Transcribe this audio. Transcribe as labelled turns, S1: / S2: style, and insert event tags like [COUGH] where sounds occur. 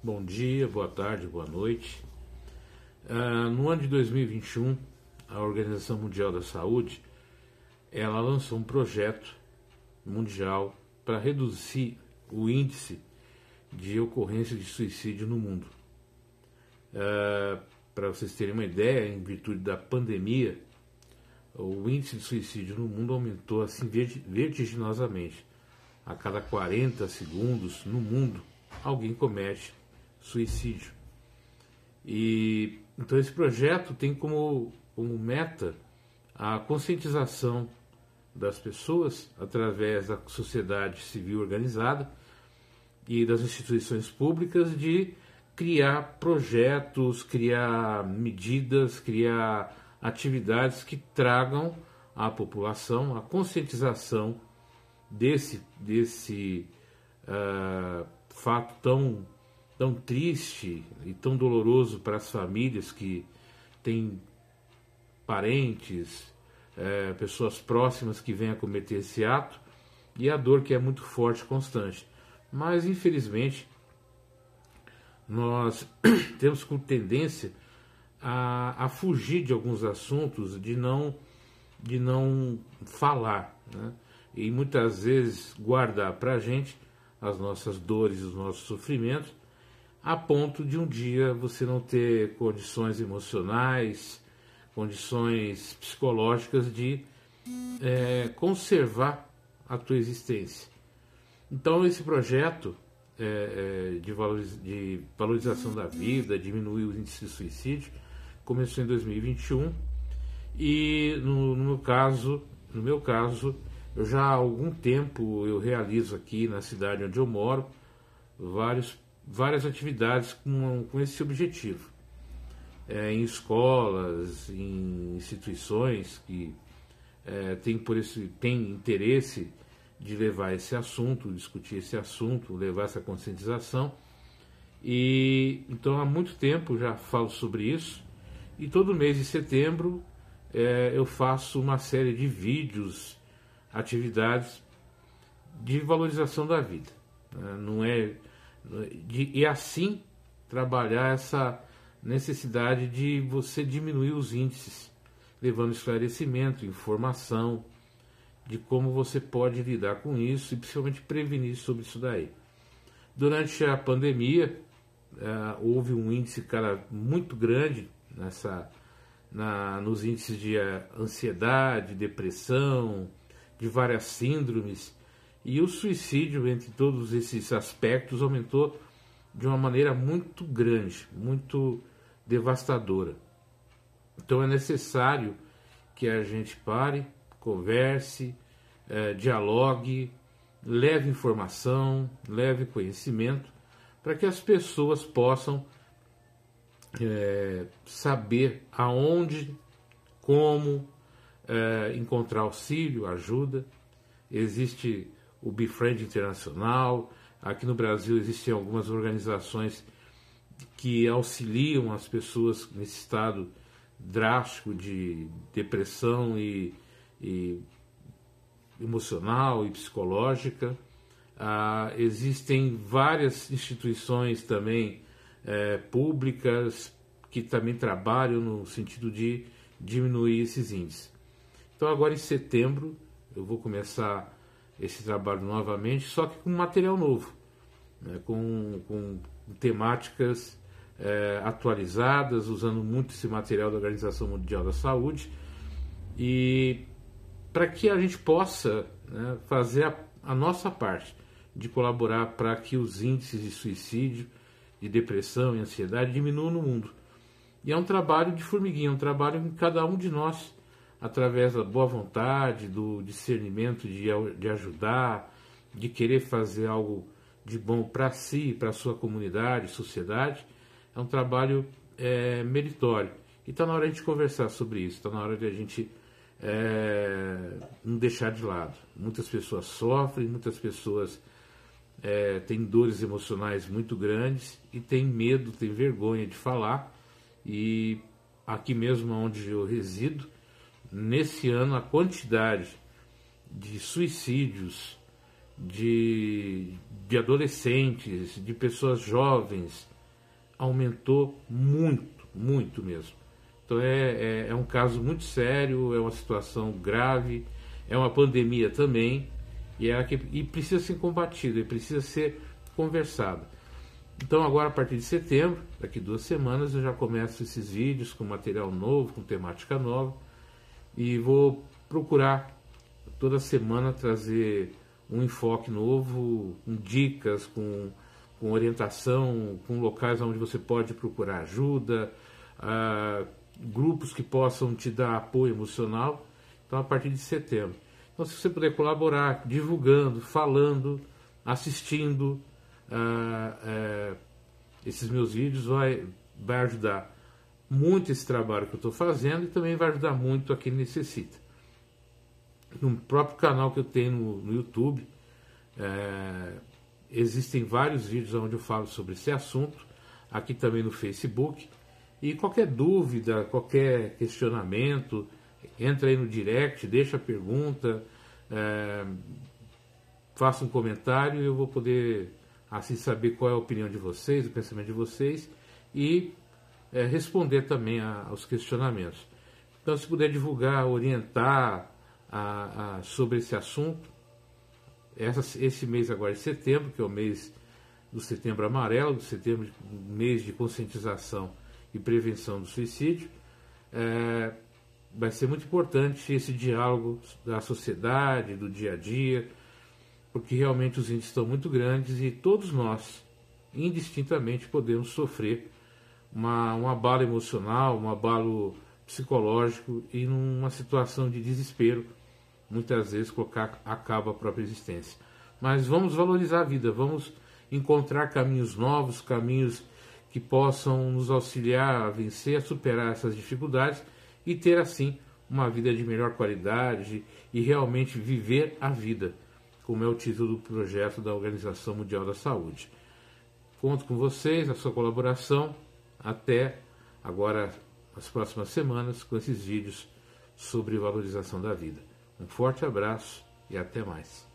S1: Bom dia, boa tarde, boa noite. Uh, no ano de 2021, a Organização Mundial da Saúde ela lançou um projeto mundial para reduzir o índice de ocorrência de suicídio no mundo. Uh, para vocês terem uma ideia, em virtude da pandemia, o índice de suicídio no mundo aumentou assim vertiginosamente. A cada 40 segundos no mundo, alguém comete suicídio. E então esse projeto tem como, como meta a conscientização das pessoas através da sociedade civil organizada e das instituições públicas de criar projetos, criar medidas, criar atividades que tragam à população a conscientização desse, desse uh, fato tão tão triste e tão doloroso para as famílias que têm parentes, é, pessoas próximas que vêm a cometer esse ato e a dor que é muito forte constante. Mas, infelizmente, nós [CLEARS THROAT] temos com tendência a, a, fugir de alguns assuntos, de não, de não falar, né? e muitas vezes guardar para a gente as nossas dores, os nossos sofrimentos, a ponto de um dia você não ter condições emocionais, condições psicológicas de é, conservar a tua existência. Então esse projeto é, é, de, valoriz de, valorização da vida, diminuir o índice de suicídio, começou em 2021 e no, no meu caso, no meu caso, eu já há algum tempo eu realizo aqui na cidade onde eu moro vários várias atividades com, com esse objetivo. É, em escolas, em instituições que é, têm, por interesse de levar esse assunto, discutir esse assunto, levar essa conscientização. E então há muito tempo já falo sobre isso. E todo mês de setembro é, eu faço uma série de vídeos, atividades de valorização da vida. É, não é de, e assim trabalhar essa necessidade de você diminuir os índices, levando esclarecimento, informação de como você pode lidar com isso e principalmente prevenir sobre isso daí. Durante a pandemia, uh, houve um índice cara, muito grande nessa, na, nos índices de uh, ansiedade, depressão, de várias síndromes e o suicídio, entre todos esses aspectos, aumentou de uma maneira muito grande, muito devastadora. Então é necessário que a gente pare, converse, eh, dialogue, leve informação, leve conhecimento, para que as pessoas possam eh, saber aonde, como eh, encontrar auxílio, ajuda. Existe o Befriend Internacional. Aqui no Brasil existem algumas organizações que auxiliam as pessoas nesse estado drástico de depressão e, e emocional e psicológica. Ah, existem várias instituições também é, públicas que também trabalham no sentido de diminuir esses índices. Então, agora em setembro, eu vou começar esse trabalho novamente, só que com material novo, né, com, com temáticas é, atualizadas, usando muito esse material da Organização Mundial da Saúde, e para que a gente possa né, fazer a, a nossa parte de colaborar para que os índices de suicídio, de depressão e ansiedade diminuam no mundo. E é um trabalho de formiguinha, é um trabalho em cada um de nós através da boa vontade, do discernimento de, de ajudar, de querer fazer algo de bom para si, para a sua comunidade, sociedade, é um trabalho é, meritório. E está na hora de a gente conversar sobre isso, está na hora de a gente é, não deixar de lado. Muitas pessoas sofrem, muitas pessoas é, têm dores emocionais muito grandes e têm medo, têm vergonha de falar. E aqui mesmo onde eu resido, nesse ano a quantidade de suicídios de, de adolescentes, de pessoas jovens, aumentou muito, muito mesmo. Então é, é, é, um caso muito sério, é uma situação grave, é uma pandemia também, e, é que, e precisa ser combatida, e precisa ser conversada. Então agora a partir de setembro, daqui duas semanas, eu já começo esses vídeos com material novo, com temática nova, e vou procurar toda semana trazer um enfoque novo, com dicas, com, com orientação, com locais onde você pode procurar ajuda, uh, grupos que possam te dar apoio emocional. Então, a partir de setembro. Então, se você puder colaborar, divulgando, falando, assistindo uh, uh, esses meus vídeos, vai, vai ajudar muito esse trabalho que eu estou fazendo e também vai ajudar muito a quem necessita. No próprio canal que eu tenho no, no YouTube, é, existem vários vídeos onde eu falo sobre esse assunto, aqui também no Facebook. E qualquer dúvida, qualquer questionamento, entra aí no direct, deixa a pergunta, é, faça um comentário e eu vou poder assim saber qual é a opinião de vocês, o pensamento de vocês e é, responder também a, aos questionamentos. Então, se puder divulgar, orientar a, a, sobre esse assunto, essa, esse mês agora de setembro, que é o mês do setembro amarelo, do setembro, mês de conscientização e prevenção do suicídio, é, vai ser muito importante esse diálogo da sociedade, do dia a dia, porque realmente os índices estão muito grandes e todos nós, indistintamente, podemos sofrer uma, um abalo emocional, um abalo psicológico e numa situação de desespero, muitas vezes colocar a cabo a própria existência. Mas vamos valorizar a vida, vamos encontrar caminhos novos, caminhos que possam nos auxiliar a vencer, a superar essas dificuldades e ter assim uma vida de melhor qualidade e realmente viver a vida, como é o título do projeto da Organização Mundial da Saúde. Conto com vocês, a sua colaboração. Até agora, as próximas semanas, com esses vídeos sobre valorização da vida. Um forte abraço e até mais.